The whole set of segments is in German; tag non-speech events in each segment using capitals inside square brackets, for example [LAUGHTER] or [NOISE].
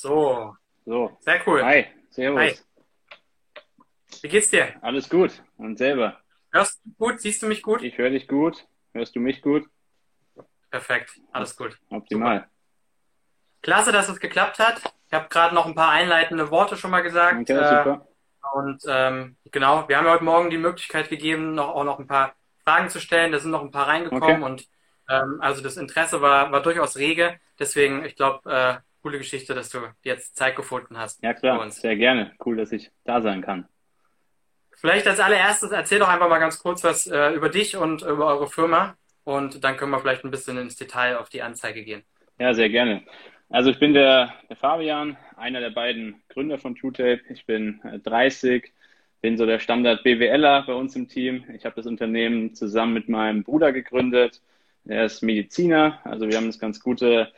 So. So. Sehr cool. Hi, servus. Hi. Wie geht's dir? Alles gut. Und selber? Hörst du gut? Siehst du mich gut? Ich höre dich gut. Hörst du mich gut? Perfekt. Alles gut. Optimal. Super. Klasse, dass es geklappt hat. Ich habe gerade noch ein paar einleitende Worte schon mal gesagt. Okay, äh, super. Und ähm, genau, wir haben ja heute Morgen die Möglichkeit gegeben, noch, auch noch ein paar Fragen zu stellen. Da sind noch ein paar reingekommen okay. und ähm, also das Interesse war, war durchaus rege. Deswegen, ich glaube, äh, coole Geschichte, dass du jetzt Zeit gefunden hast. Ja klar, sehr gerne. Cool, dass ich da sein kann. Vielleicht als allererstes erzähl doch einfach mal ganz kurz was äh, über dich und über eure Firma und dann können wir vielleicht ein bisschen ins Detail auf die Anzeige gehen. Ja, sehr gerne. Also ich bin der, der Fabian, einer der beiden Gründer von TrueTape. Ich bin 30, äh, bin so der Standard BWLer bei uns im Team. Ich habe das Unternehmen zusammen mit meinem Bruder gegründet. Er ist Mediziner, also wir haben das ganz gute,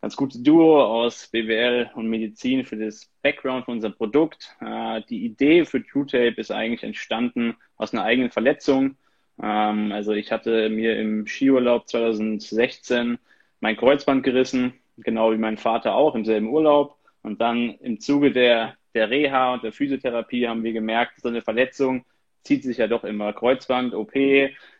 ganz gute Duo aus BWL und Medizin für das Background von unserem Produkt. Äh, die Idee für TrueTape ist eigentlich entstanden aus einer eigenen Verletzung. Ähm, also ich hatte mir im Skiurlaub 2016 mein Kreuzband gerissen, genau wie mein Vater auch im selben Urlaub. Und dann im Zuge der, der Reha und der Physiotherapie haben wir gemerkt, so eine Verletzung zieht sich ja doch immer. Kreuzband, OP,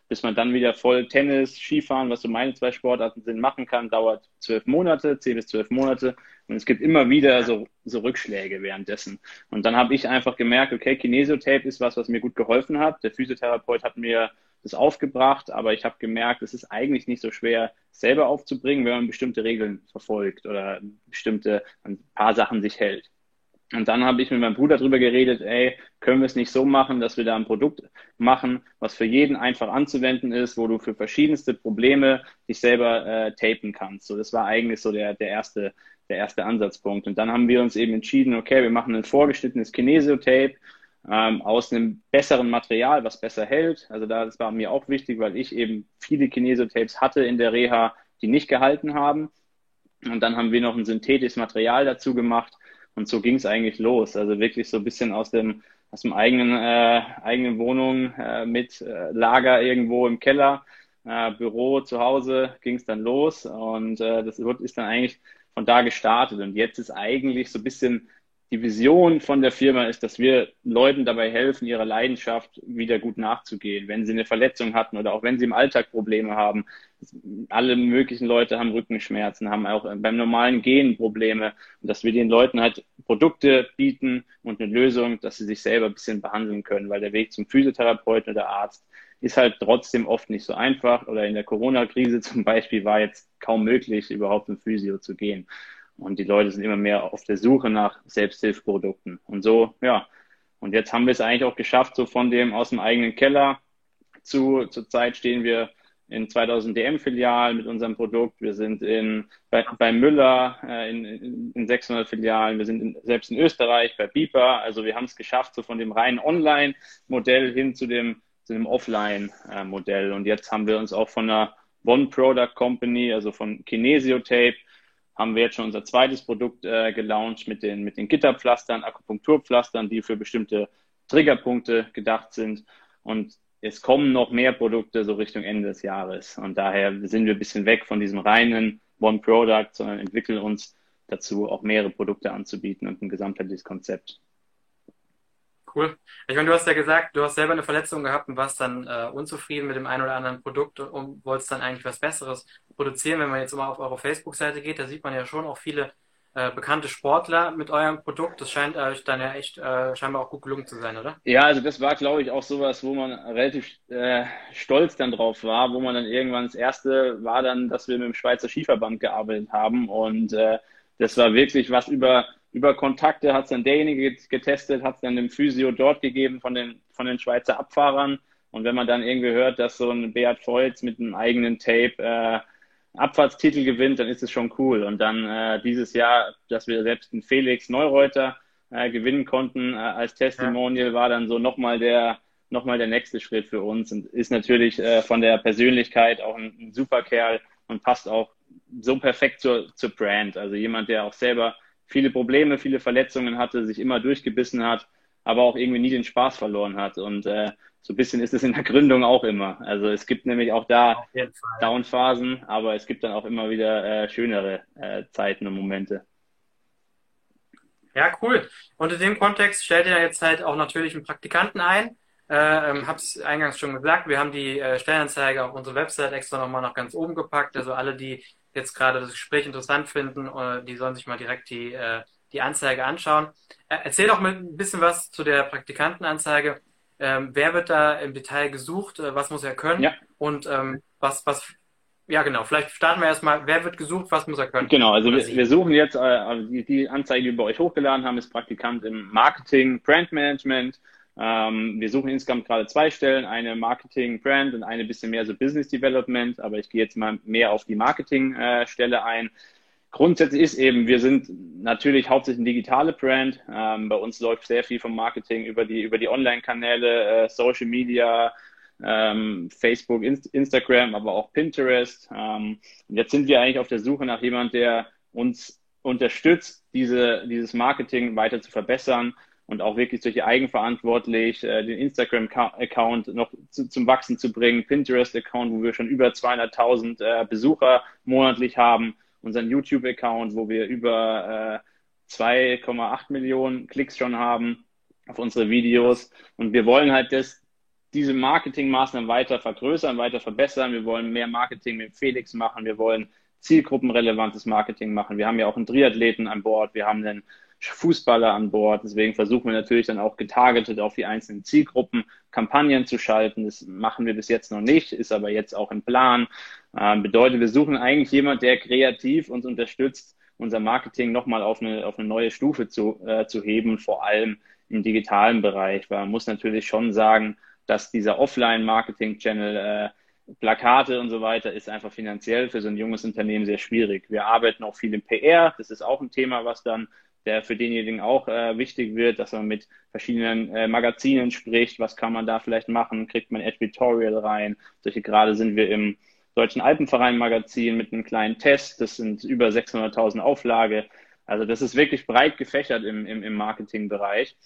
bis man dann wieder voll Tennis, Skifahren, was so meine zwei Sportarten sind, machen kann, dauert zwölf Monate, zehn bis zwölf Monate. Und es gibt immer wieder so, so Rückschläge währenddessen. Und dann habe ich einfach gemerkt, okay, Kinesiotape ist was, was mir gut geholfen hat. Der Physiotherapeut hat mir das aufgebracht, aber ich habe gemerkt, es ist eigentlich nicht so schwer, selber aufzubringen, wenn man bestimmte Regeln verfolgt oder bestimmte, ein paar Sachen sich hält. Und dann habe ich mit meinem Bruder drüber geredet, ey, können wir es nicht so machen, dass wir da ein Produkt machen, was für jeden einfach anzuwenden ist, wo du für verschiedenste Probleme dich selber äh, tapen kannst. So, das war eigentlich so der, der erste, der erste Ansatzpunkt. Und dann haben wir uns eben entschieden, okay, wir machen ein vorgeschnittenes Kinesio-Tape, ähm, aus einem besseren Material, was besser hält. Also da, das war mir auch wichtig, weil ich eben viele Kinesotapes hatte in der Reha, die nicht gehalten haben. Und dann haben wir noch ein synthetisches Material dazu gemacht. Und so ging es eigentlich los. Also wirklich so ein bisschen aus dem, aus dem eigenen, äh, eigenen Wohnung äh, mit äh, Lager irgendwo im Keller, äh, Büro zu Hause ging es dann los. Und äh, das ist dann eigentlich von da gestartet. Und jetzt ist eigentlich so ein bisschen die Vision von der Firma ist, dass wir Leuten dabei helfen, ihrer Leidenschaft wieder gut nachzugehen. Wenn sie eine Verletzung hatten oder auch wenn sie im Alltag Probleme haben. Alle möglichen Leute haben Rückenschmerzen, haben auch beim normalen Gehen Probleme. Und dass wir den Leuten halt Produkte bieten und eine Lösung, dass sie sich selber ein bisschen behandeln können. Weil der Weg zum Physiotherapeuten oder Arzt ist halt trotzdem oft nicht so einfach. Oder in der Corona-Krise [LAUGHS] zum Beispiel war jetzt kaum möglich, überhaupt zum Physio zu gehen. Und die Leute sind immer mehr auf der Suche nach Selbsthilfprodukten. Und so, ja. Und jetzt haben wir es eigentlich auch geschafft, so von dem aus dem eigenen Keller zu, zurzeit stehen wir in 2000 DM-Filialen mit unserem Produkt. Wir sind in, bei, bei Müller äh, in, in 600 Filialen. Wir sind in, selbst in Österreich bei Beeper. Also wir haben es geschafft, so von dem reinen Online-Modell hin zu dem, zu dem Offline-Modell. Und jetzt haben wir uns auch von einer One Product Company, also von Kinesiotape, haben wir jetzt schon unser zweites Produkt äh, gelauncht mit den, mit den Gitterpflastern, Akupunkturpflastern, die für bestimmte Triggerpunkte gedacht sind. Und es kommen noch mehr Produkte so Richtung Ende des Jahres. Und daher sind wir ein bisschen weg von diesem reinen One Product, sondern entwickeln uns dazu, auch mehrere Produkte anzubieten und ein gesamtheitliches Konzept. Cool. Ich meine, du hast ja gesagt, du hast selber eine Verletzung gehabt und warst dann äh, unzufrieden mit dem einen oder anderen Produkt und wolltest dann eigentlich was Besseres produzieren. Wenn man jetzt mal auf eure Facebook-Seite geht, da sieht man ja schon auch viele äh, bekannte Sportler mit eurem Produkt. Das scheint euch dann ja echt äh, scheinbar auch gut gelungen zu sein, oder? Ja, also das war, glaube ich, auch sowas, wo man relativ äh, stolz dann drauf war, wo man dann irgendwann das erste war dann, dass wir mit dem Schweizer Skiverband gearbeitet haben und äh, das war wirklich was über über Kontakte hat es dann derjenige getestet, hat es dann dem Physio dort gegeben von den, von den Schweizer Abfahrern. Und wenn man dann irgendwie hört, dass so ein Beat Feutz mit einem eigenen Tape äh, Abfahrtstitel gewinnt, dann ist es schon cool. Und dann äh, dieses Jahr, dass wir selbst einen Felix Neureuter äh, gewinnen konnten äh, als Testimonial, ja. war dann so nochmal der nochmal der nächste Schritt für uns und ist natürlich äh, von der Persönlichkeit auch ein, ein super Kerl und passt auch so perfekt zur, zur Brand. Also jemand, der auch selber viele Probleme, viele Verletzungen hatte, sich immer durchgebissen hat, aber auch irgendwie nie den Spaß verloren hat. Und äh, so ein bisschen ist es in der Gründung auch immer. Also es gibt nämlich auch da Downphasen, aber es gibt dann auch immer wieder äh, schönere äh, Zeiten und Momente. Ja, cool. Und in dem Kontext stellt ihr jetzt halt auch natürlich einen Praktikanten ein. Äh, ähm, hab's eingangs schon gesagt, wir haben die äh, Stellenanzeige auf unsere Website extra nochmal nach ganz oben gepackt. Also alle, die jetzt gerade das Gespräch interessant finden, äh, die sollen sich mal direkt die, äh, die Anzeige anschauen. Äh, erzähl doch mal ein bisschen was zu der Praktikantenanzeige. Ähm, wer wird da im Detail gesucht? Was muss er können? Ja. Und ähm, was, was, ja genau, vielleicht starten wir erstmal, wer wird gesucht, was muss er können? Genau, also wir, wir, suchen jetzt, äh, also die, die Anzeige, die wir bei euch hochgeladen haben, ist Praktikant im Marketing, Brandmanagement. Ähm, wir suchen insgesamt gerade zwei Stellen, eine Marketing, Brand und eine bisschen mehr so Business Development, aber ich gehe jetzt mal mehr auf die Marketing-Stelle äh, ein. Grundsätzlich ist eben, wir sind natürlich hauptsächlich eine digitale Brand. Ähm, bei uns läuft sehr viel vom Marketing über die, über die Online-Kanäle, äh, Social Media, ähm, Facebook, Inst Instagram, aber auch Pinterest. Ähm, und jetzt sind wir eigentlich auf der Suche nach jemand, der uns unterstützt, diese, dieses Marketing weiter zu verbessern und auch wirklich die eigenverantwortlich äh, den Instagram-Account noch zu, zum Wachsen zu bringen, Pinterest-Account, wo wir schon über 200.000 äh, Besucher monatlich haben unseren YouTube-Account, wo wir über äh, 2,8 Millionen Klicks schon haben auf unsere Videos. Und wir wollen halt das, diese Marketingmaßnahmen weiter vergrößern, weiter verbessern. Wir wollen mehr Marketing mit Felix machen. Wir wollen zielgruppenrelevantes Marketing machen. Wir haben ja auch einen Triathleten an Bord. Wir haben einen Fußballer an Bord. Deswegen versuchen wir natürlich dann auch getargetet auf die einzelnen Zielgruppen Kampagnen zu schalten. Das machen wir bis jetzt noch nicht, ist aber jetzt auch im Plan. Ähm, bedeutet, wir suchen eigentlich jemand, der kreativ uns unterstützt, unser Marketing nochmal auf eine, auf eine neue Stufe zu, äh, zu heben, vor allem im digitalen Bereich. Weil man muss natürlich schon sagen, dass dieser Offline-Marketing-Channel äh, Plakate und so weiter ist einfach finanziell für so ein junges Unternehmen sehr schwierig. Wir arbeiten auch viel im PR. Das ist auch ein Thema, was dann der für denjenigen auch äh, wichtig wird, dass man mit verschiedenen äh, Magazinen spricht. Was kann man da vielleicht machen? Kriegt man Editorial rein? Solche gerade sind wir im Deutschen Alpenverein Magazin mit einem kleinen Test. Das sind über 600.000 Auflage. Also das ist wirklich breit gefächert im, im, im Marketingbereich.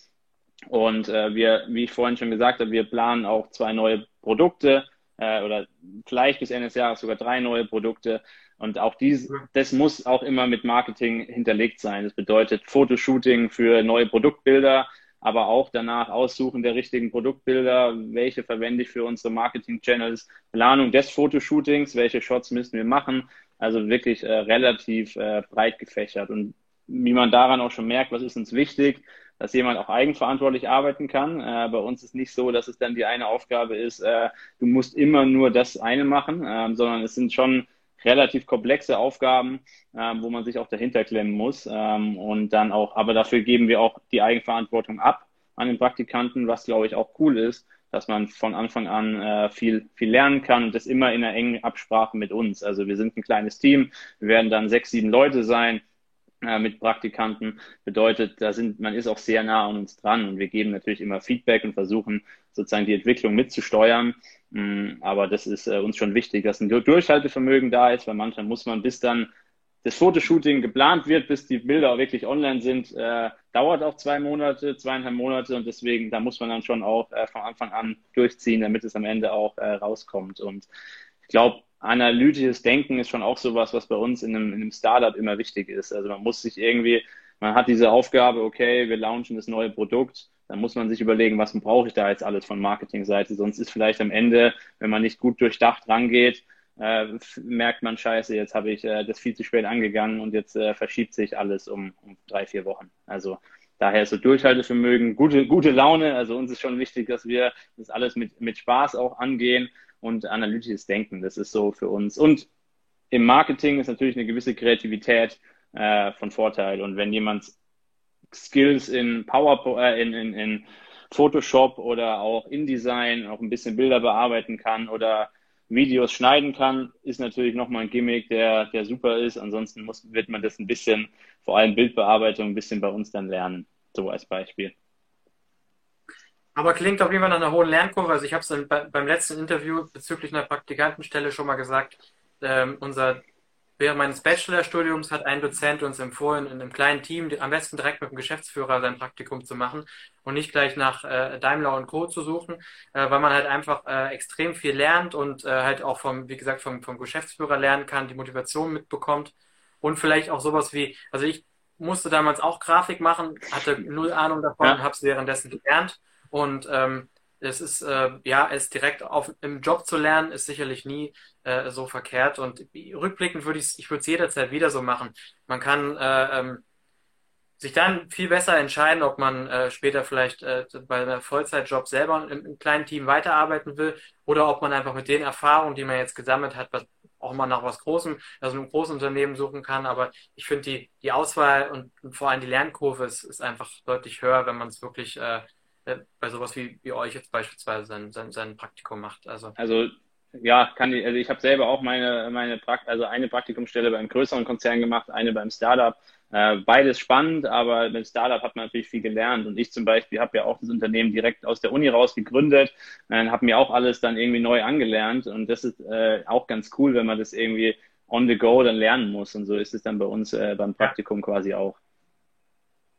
Und äh, wir, wie ich vorhin schon gesagt habe, wir planen auch zwei neue Produkte äh, oder vielleicht bis Ende des Jahres sogar drei neue Produkte. Und auch dies, das muss auch immer mit Marketing hinterlegt sein. Das bedeutet Fotoshooting für neue Produktbilder, aber auch danach Aussuchen der richtigen Produktbilder, welche verwende ich für unsere Marketing-Channels, Planung des Fotoshootings, welche Shots müssen wir machen. Also wirklich äh, relativ äh, breit gefächert. Und wie man daran auch schon merkt, was ist uns wichtig, dass jemand auch eigenverantwortlich arbeiten kann. Äh, bei uns ist nicht so, dass es dann die eine Aufgabe ist, äh, du musst immer nur das eine machen, ähm, sondern es sind schon relativ komplexe Aufgaben, ähm, wo man sich auch dahinter klemmen muss. Ähm, und dann auch, aber dafür geben wir auch die Eigenverantwortung ab an den Praktikanten, was glaube ich auch cool ist, dass man von Anfang an äh, viel, viel lernen kann und das immer in einer engen Absprache mit uns. Also wir sind ein kleines Team, wir werden dann sechs, sieben Leute sein äh, mit Praktikanten. Bedeutet, da sind, man ist auch sehr nah an uns dran und wir geben natürlich immer Feedback und versuchen sozusagen die Entwicklung mitzusteuern. Mm, aber das ist äh, uns schon wichtig, dass ein Durchhaltevermögen da ist, weil manchmal muss man bis dann das Fotoshooting geplant wird, bis die Bilder auch wirklich online sind, äh, dauert auch zwei Monate, zweieinhalb Monate und deswegen, da muss man dann schon auch äh, von Anfang an durchziehen, damit es am Ende auch äh, rauskommt. Und ich glaube, analytisches Denken ist schon auch sowas, was bei uns in einem, in einem Startup immer wichtig ist. Also man muss sich irgendwie, man hat diese Aufgabe, okay, wir launchen das neue Produkt, dann muss man sich überlegen, was brauche ich da jetzt alles von Marketingseite. Sonst ist vielleicht am Ende, wenn man nicht gut durchdacht rangeht, äh, merkt man, scheiße, jetzt habe ich äh, das viel zu spät angegangen und jetzt äh, verschiebt sich alles um, um drei, vier Wochen. Also daher so Durchhaltevermögen, gute, gute Laune. Also uns ist schon wichtig, dass wir das alles mit, mit Spaß auch angehen und analytisches Denken. Das ist so für uns. Und im Marketing ist natürlich eine gewisse Kreativität äh, von Vorteil. Und wenn jemand Skills in PowerPoint, äh, in, in, in Photoshop oder auch InDesign auch ein bisschen Bilder bearbeiten kann oder Videos schneiden kann, ist natürlich nochmal ein Gimmick, der, der super ist. Ansonsten muss, wird man das ein bisschen, vor allem Bildbearbeitung, ein bisschen bei uns dann lernen. So als Beispiel. Aber klingt auf jeden Fall nach einer hohen Lernkurve. Also ich habe es beim letzten Interview bezüglich einer Praktikantenstelle schon mal gesagt. Ähm, unser Während meines Bachelorstudiums hat ein Dozent uns empfohlen, in einem kleinen Team am besten direkt mit dem Geschäftsführer sein Praktikum zu machen und nicht gleich nach äh, Daimler und Co. zu suchen, äh, weil man halt einfach äh, extrem viel lernt und äh, halt auch vom, wie gesagt, vom, vom Geschäftsführer lernen kann, die Motivation mitbekommt und vielleicht auch sowas wie, also ich musste damals auch Grafik machen, hatte null Ahnung davon, ja. habe es währenddessen gelernt und ähm, es ist, äh, ja, es direkt auf, im Job zu lernen, ist sicherlich nie äh, so verkehrt. Und rückblickend würde ich ich würde es jederzeit wieder so machen. Man kann äh, ähm, sich dann viel besser entscheiden, ob man äh, später vielleicht äh, bei einem Vollzeitjob selber im, im kleinen Team weiterarbeiten will oder ob man einfach mit den Erfahrungen, die man jetzt gesammelt hat, was, auch mal nach was Großem, also einem großen Unternehmen suchen kann. Aber ich finde die, die Auswahl und, und, vor allem die Lernkurve ist, ist einfach deutlich höher, wenn man es wirklich äh, bei sowas wie, wie euch jetzt beispielsweise sein, sein, sein Praktikum macht. Also, also ja, kann ich, also ich habe selber auch meine, meine Prakt also eine Praktikumsstelle beim größeren Konzern gemacht, eine beim Startup. Äh, beides spannend, aber beim Startup hat man natürlich viel gelernt. Und ich zum Beispiel habe ja auch das Unternehmen direkt aus der Uni raus gegründet, äh, habe mir auch alles dann irgendwie neu angelernt. Und das ist äh, auch ganz cool, wenn man das irgendwie on the go dann lernen muss. Und so ist es dann bei uns äh, beim Praktikum quasi auch.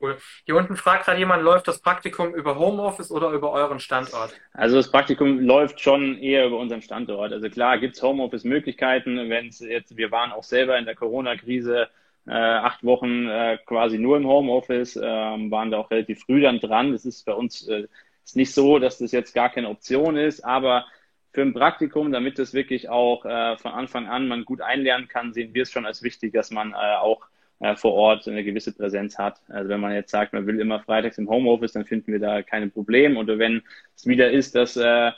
Cool. Hier unten fragt gerade jemand, läuft das Praktikum über Homeoffice oder über euren Standort? Also das Praktikum läuft schon eher über unseren Standort. Also klar gibt es Homeoffice-Möglichkeiten, wenn es jetzt, wir waren auch selber in der Corona-Krise äh, acht Wochen äh, quasi nur im Homeoffice, äh, waren da auch relativ früh dann dran. Das ist bei uns äh, ist nicht so, dass das jetzt gar keine Option ist, aber für ein Praktikum, damit das wirklich auch äh, von Anfang an man gut einlernen kann, sehen wir es schon als wichtig, dass man äh, auch äh, vor Ort eine gewisse Präsenz hat. Also wenn man jetzt sagt, man will immer freitags im Homeoffice, dann finden wir da keine Probleme. Oder wenn es wieder ist, dass äh,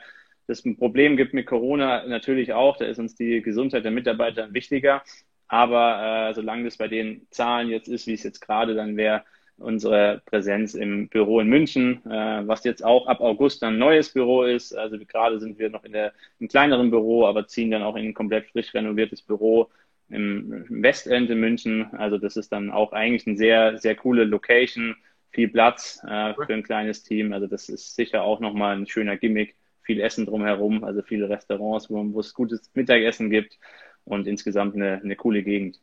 es ein Problem gibt mit Corona, natürlich auch, da ist uns die Gesundheit der Mitarbeiter wichtiger. Aber äh, solange das bei den Zahlen jetzt ist, wie es jetzt gerade dann wäre, unsere Präsenz im Büro in München, äh, was jetzt auch ab August dann ein neues Büro ist. Also gerade sind wir noch in der, im kleineren Büro, aber ziehen dann auch in ein komplett frisch renoviertes Büro im Westend in München. Also das ist dann auch eigentlich eine sehr, sehr coole Location, viel Platz äh, für ein kleines Team. Also das ist sicher auch nochmal ein schöner Gimmick. Viel Essen drumherum, also viele Restaurants, wo, wo es gutes Mittagessen gibt und insgesamt eine, eine coole Gegend.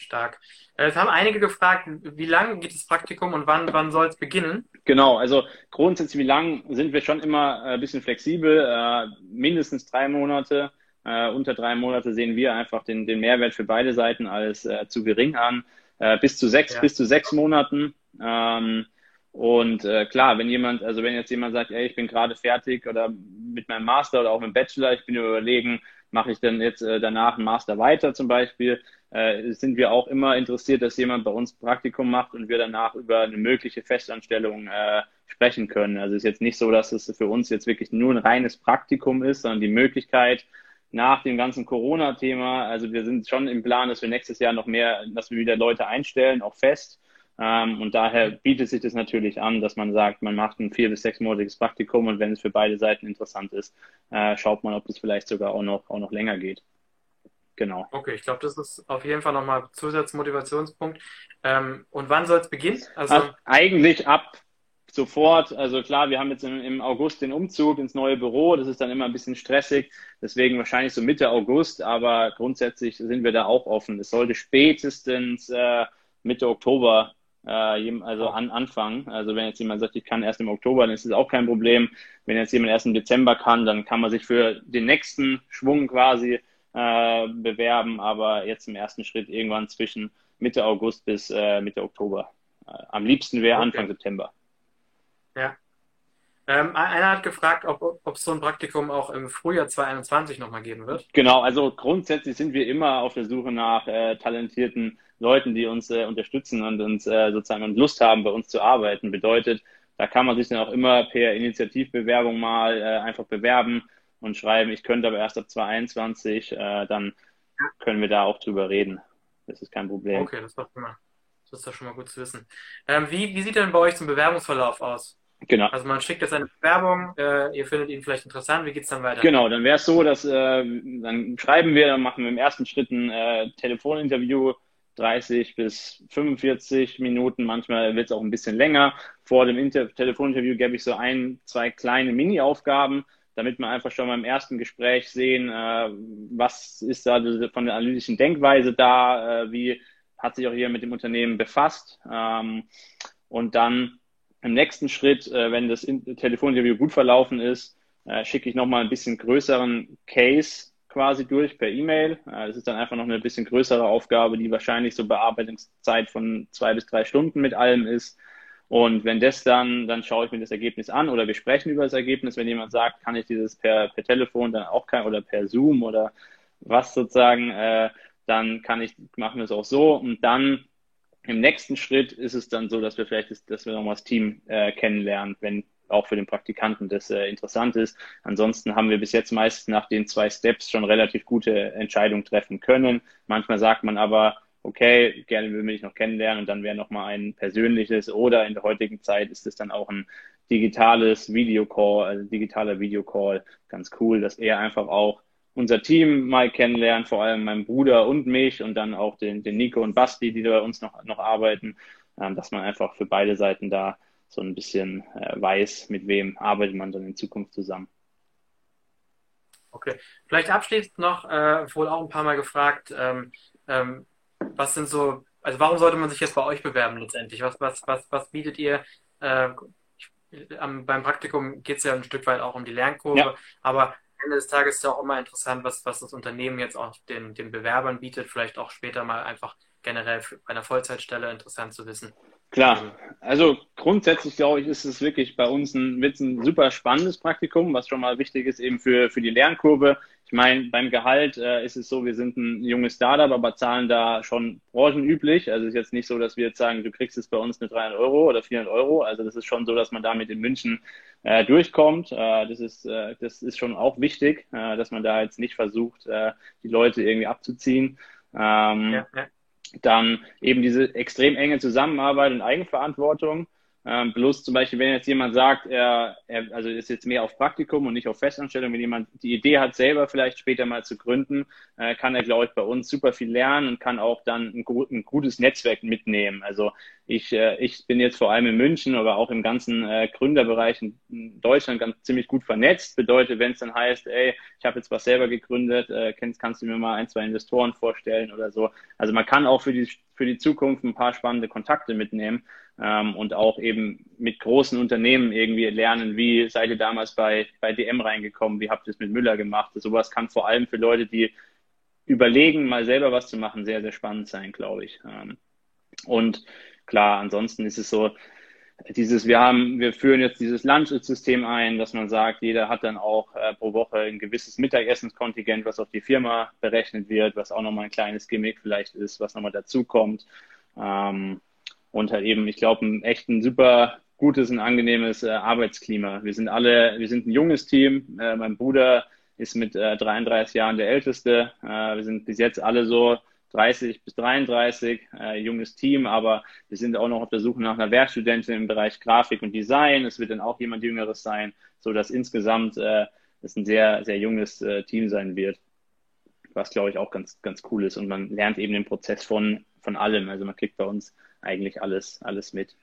Stark. Äh, es haben einige gefragt, wie lange geht das Praktikum und wann, wann soll es beginnen? Genau, also grundsätzlich, wie lang sind wir schon immer äh, ein bisschen flexibel, äh, mindestens drei Monate. Äh, unter drei Monate sehen wir einfach den, den Mehrwert für beide Seiten als äh, zu gering an. Äh, bis zu sechs, ja. bis zu sechs Monaten. Ähm, und äh, klar, wenn jemand, also wenn jetzt jemand sagt, ey, ich bin gerade fertig oder mit meinem Master oder auch mit dem Bachelor, ich bin überlegen, mache ich dann jetzt äh, danach einen Master weiter zum Beispiel, äh, sind wir auch immer interessiert, dass jemand bei uns Praktikum macht und wir danach über eine mögliche Festanstellung sprechen können. Also es ist jetzt nicht so, dass es für uns jetzt wirklich nur ein reines Praktikum ist, sondern die Möglichkeit, nach dem ganzen Corona-Thema. Also wir sind schon im Plan, dass wir nächstes Jahr noch mehr, dass wir wieder Leute einstellen, auch fest. Ähm, und daher bietet sich das natürlich an, dass man sagt, man macht ein vier- bis sechsmonatiges Praktikum und wenn es für beide Seiten interessant ist, äh, schaut man, ob das vielleicht sogar auch noch, auch noch länger geht. Genau. Okay, ich glaube, das ist auf jeden Fall nochmal Zusatzmotivationspunkt. Ähm, und wann soll es beginnen? Also, also eigentlich ab sofort. Also klar, wir haben jetzt im, im, August den Umzug ins neue Büro. Das ist dann immer ein bisschen stressig. Deswegen wahrscheinlich so Mitte August. Aber grundsätzlich sind wir da auch offen. Es sollte spätestens äh, Mitte Oktober äh, also an, anfangen. Also wenn jetzt jemand sagt, ich kann erst im Oktober, dann ist das auch kein Problem. Wenn jetzt jemand erst im Dezember kann, dann kann man sich für den nächsten Schwung quasi äh, bewerben. Aber jetzt im ersten Schritt irgendwann zwischen Mitte August bis äh, Mitte Oktober. Äh, am liebsten wäre okay. Anfang September. Ja. Ähm, einer hat gefragt, ob es so ein Praktikum auch im Frühjahr 2021 nochmal geben wird. Genau, also grundsätzlich sind wir immer auf der Suche nach äh, talentierten Leuten, die uns äh, unterstützen und uns äh, sozusagen und Lust haben, bei uns zu arbeiten. Bedeutet, da kann man sich dann auch immer per Initiativbewerbung mal äh, einfach bewerben und schreiben, ich könnte aber erst ab 2021, äh, dann können wir da auch drüber reden. Das ist kein Problem. Okay, das war schon mal, das ist doch schon mal gut zu wissen. Ähm, wie, wie sieht denn bei euch zum Bewerbungsverlauf aus? Genau. Also man schickt jetzt eine Bewerbung, äh, ihr findet ihn vielleicht interessant, wie geht es dann weiter? Genau, dann wäre es so, dass äh, dann schreiben wir, dann machen wir im ersten Schritt ein äh, Telefoninterview, 30 bis 45 Minuten, manchmal wird es auch ein bisschen länger. Vor dem Inter Telefoninterview gebe ich so ein, zwei kleine Mini-Aufgaben, damit wir einfach schon mal im ersten Gespräch sehen, äh, was ist da von der analytischen Denkweise da, äh, wie hat sich auch hier mit dem Unternehmen befasst. Ähm, und dann im nächsten Schritt, äh, wenn das Telefoninterview gut verlaufen ist, äh, schicke ich nochmal ein bisschen größeren Case quasi durch per E-Mail. Äh, das ist dann einfach noch eine bisschen größere Aufgabe, die wahrscheinlich so Bearbeitungszeit von zwei bis drei Stunden mit allem ist. Und wenn das dann, dann schaue ich mir das Ergebnis an oder wir sprechen über das Ergebnis. Wenn jemand sagt, kann ich dieses per, per Telefon dann auch kein oder per Zoom oder was sozusagen, äh, dann kann ich, machen wir es auch so. Und dann im nächsten Schritt ist es dann so, dass wir vielleicht, das, dass wir nochmal das Team äh, kennenlernen, wenn auch für den Praktikanten das äh, interessant ist. Ansonsten haben wir bis jetzt meist nach den zwei Steps schon relativ gute Entscheidungen treffen können. Manchmal sagt man aber, okay, gerne will mich noch kennenlernen und dann wäre noch mal ein persönliches oder in der heutigen Zeit ist es dann auch ein digitales Videocall, also digitaler Videocall, ganz cool, dass er einfach auch unser Team mal kennenlernt, vor allem meinen Bruder und mich und dann auch den, den Nico und Basti, die bei uns noch, noch arbeiten, ähm, dass man einfach für beide Seiten da so ein bisschen äh, weiß, mit wem arbeitet man dann in Zukunft zusammen. Okay, vielleicht abschließend noch, äh, wohl auch ein paar Mal gefragt, ähm, ähm, was sind so, also warum sollte man sich jetzt bei euch bewerben letztendlich? Was, was, was, was bietet ihr? Äh, am, beim Praktikum geht es ja ein Stück weit auch um die Lernkurve, ja. aber Ende des Tages ist ja auch immer interessant, was, was das Unternehmen jetzt auch den, den Bewerbern bietet, vielleicht auch später mal einfach generell bei einer Vollzeitstelle interessant zu wissen. Klar, also grundsätzlich glaube ich, ist es wirklich bei uns ein, ein super spannendes Praktikum, was schon mal wichtig ist eben für, für die Lernkurve. Ich meine, beim Gehalt äh, ist es so, wir sind ein junges Startup, aber zahlen da schon branchenüblich. Also es ist jetzt nicht so, dass wir jetzt sagen, du kriegst jetzt bei uns eine 300 Euro oder 400 Euro. Also das ist schon so, dass man damit in München äh, durchkommt. Äh, das, ist, äh, das ist schon auch wichtig, äh, dass man da jetzt nicht versucht, äh, die Leute irgendwie abzuziehen. Ähm, ja, ja dann eben diese extrem enge Zusammenarbeit und Eigenverantwortung. Ähm, bloß zum Beispiel, wenn jetzt jemand sagt, er, er also ist jetzt mehr auf Praktikum und nicht auf Festanstellung, wenn jemand die Idee hat, selber vielleicht später mal zu gründen, äh, kann er, glaube ich, bei uns super viel lernen und kann auch dann ein, ein gutes Netzwerk mitnehmen. Also ich, äh, ich bin jetzt vor allem in München, aber auch im ganzen äh, Gründerbereich in Deutschland ganz ziemlich gut vernetzt. Bedeutet, wenn es dann heißt, ey, ich habe jetzt was selber gegründet, äh, kannst, kannst du mir mal ein, zwei Investoren vorstellen oder so. Also man kann auch für die für die Zukunft ein paar spannende Kontakte mitnehmen ähm, und auch eben mit großen Unternehmen irgendwie lernen, wie seid ihr damals bei, bei DM reingekommen, wie habt ihr es mit Müller gemacht. Sowas kann vor allem für Leute, die überlegen, mal selber was zu machen, sehr, sehr spannend sein, glaube ich. Ähm, und klar, ansonsten ist es so, dieses, wir haben, wir führen jetzt dieses Lunch-System ein, dass man sagt, jeder hat dann auch äh, pro Woche ein gewisses Mittagessenskontingent, was auf die Firma berechnet wird, was auch nochmal ein kleines Gimmick vielleicht ist, was nochmal dazukommt. Ähm, und halt eben, ich glaube, ein echt ein super gutes und angenehmes äh, Arbeitsklima. Wir sind alle, wir sind ein junges Team. Äh, mein Bruder ist mit äh, 33 Jahren der Älteste. Äh, wir sind bis jetzt alle so 30 bis 33, äh, junges Team, aber wir sind auch noch auf der Suche nach einer Werkstudentin im Bereich Grafik und Design. Es wird dann auch jemand Jüngeres sein, so dass insgesamt äh, es ein sehr, sehr junges Team sein wird, was glaube ich auch ganz, ganz cool ist. Und man lernt eben den Prozess von, von allem. Also man kriegt bei uns eigentlich alles, alles mit.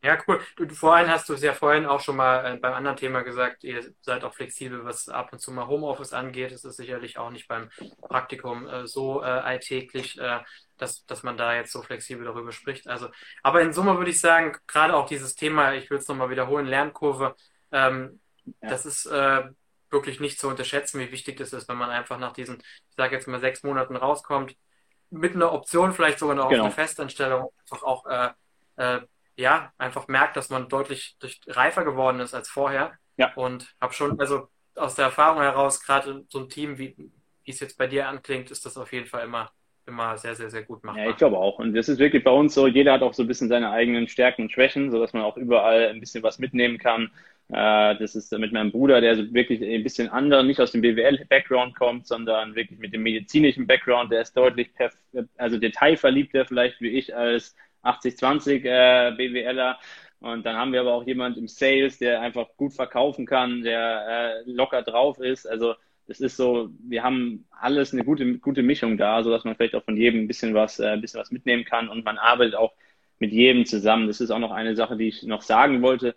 Ja, cool. Du, vorhin hast du es ja vorhin auch schon mal äh, beim anderen Thema gesagt, ihr seid auch flexibel, was ab und zu mal Homeoffice angeht. Es ist sicherlich auch nicht beim Praktikum äh, so äh, alltäglich, äh, dass, dass man da jetzt so flexibel darüber spricht. Also, aber in Summe würde ich sagen, gerade auch dieses Thema, ich will es nochmal wiederholen, Lernkurve, ähm, ja. das ist äh, wirklich nicht zu unterschätzen, wie wichtig das ist, wenn man einfach nach diesen, ich sage jetzt mal, sechs Monaten rauskommt, mit einer Option vielleicht sogar noch genau. auf eine Festanstellung, einfach auch äh, äh, ja, einfach merkt, dass man deutlich reifer geworden ist als vorher. Ja. Und habe schon, also aus der Erfahrung heraus, gerade so ein Team, wie, wie es jetzt bei dir anklingt, ist das auf jeden Fall immer, immer sehr, sehr, sehr gut machbar. Ja, ich glaube auch. Und das ist wirklich bei uns so, jeder hat auch so ein bisschen seine eigenen Stärken und Schwächen, sodass man auch überall ein bisschen was mitnehmen kann. Äh, das ist mit meinem Bruder, der so wirklich ein bisschen anderen, nicht aus dem BWL-Background kommt, sondern wirklich mit dem medizinischen Background, der ist deutlich, also detailverliebter vielleicht wie ich als 80-20 äh, BWLer. Und dann haben wir aber auch jemand im Sales, der einfach gut verkaufen kann, der äh, locker drauf ist. Also es ist so, wir haben alles eine gute, gute Mischung da, so dass man vielleicht auch von jedem ein bisschen was, äh, ein bisschen was mitnehmen kann und man arbeitet auch mit jedem zusammen. Das ist auch noch eine Sache, die ich noch sagen wollte.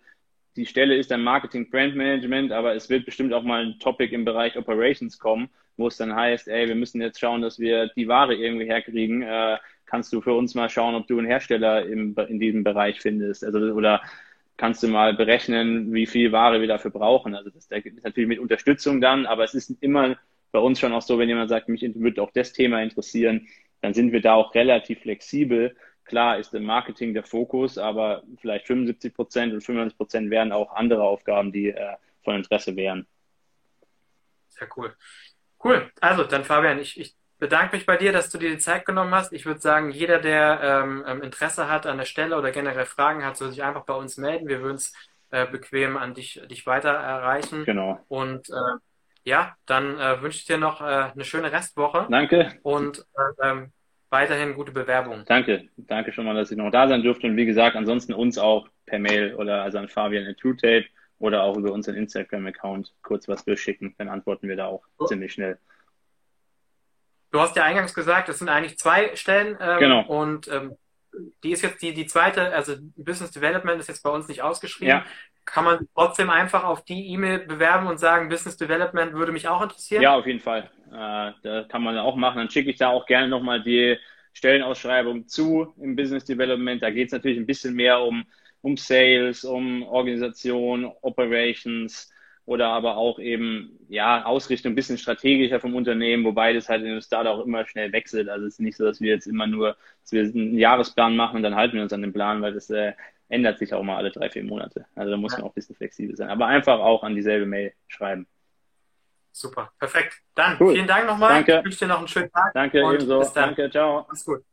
Die Stelle ist dann Marketing Brand Management, aber es wird bestimmt auch mal ein Topic im Bereich Operations kommen, wo es dann heißt, ey, wir müssen jetzt schauen, dass wir die Ware irgendwie herkriegen. Äh, kannst du für uns mal schauen, ob du einen Hersteller im, in diesem Bereich findest. Also, oder kannst du mal berechnen, wie viel Ware wir dafür brauchen. Also das ist natürlich mit Unterstützung dann, aber es ist immer bei uns schon auch so, wenn jemand sagt, mich würde auch das Thema interessieren, dann sind wir da auch relativ flexibel. Klar ist im Marketing der Fokus, aber vielleicht 75 Prozent und 95 Prozent wären auch andere Aufgaben, die äh, von Interesse wären. Sehr cool. Cool. Also dann Fabian, ich, ich bedanke mich bei dir, dass du dir die Zeit genommen hast. Ich würde sagen, jeder, der ähm, ähm, Interesse hat an der Stelle oder generell Fragen hat, soll sich einfach bei uns melden. Wir würden es äh, bequem an dich, dich weiter erreichen. Genau. Und äh, ja, dann äh, wünsche ich dir noch äh, eine schöne Restwoche. Danke. Und äh, ähm, weiterhin gute Bewerbung. Danke. Danke schon mal, dass ich noch da sein durfte. Und wie gesagt, ansonsten uns auch per Mail oder also an Fabian at TrueTape oder auch über unseren Instagram-Account kurz was durchschicken. Dann antworten wir da auch oh. ziemlich schnell. Du hast ja eingangs gesagt, es sind eigentlich zwei Stellen. Ähm, genau. Und ähm, die ist jetzt die, die zweite, also Business Development ist jetzt bei uns nicht ausgeschrieben. Ja. Kann man trotzdem einfach auf die E-Mail bewerben und sagen, Business Development würde mich auch interessieren? Ja, auf jeden Fall. Äh, da kann man auch machen. Dann schicke ich da auch gerne nochmal die Stellenausschreibung zu im Business Development. Da geht es natürlich ein bisschen mehr um, um Sales, um Organisation, Operations, oder aber auch eben, ja, Ausrichtung ein bisschen strategischer vom Unternehmen, wobei das halt in der Start auch immer schnell wechselt. Also es ist nicht so, dass wir jetzt immer nur, dass wir einen Jahresplan machen und dann halten wir uns an den Plan, weil das äh, ändert sich auch mal alle drei, vier Monate. Also da muss man auch ein bisschen flexibel sein. Aber einfach auch an dieselbe Mail schreiben. Super, perfekt. Dann cool. vielen Dank nochmal. Danke. Ich wünsche dir noch einen schönen Tag. Danke, ebenso. Danke, ciao. Mach's gut.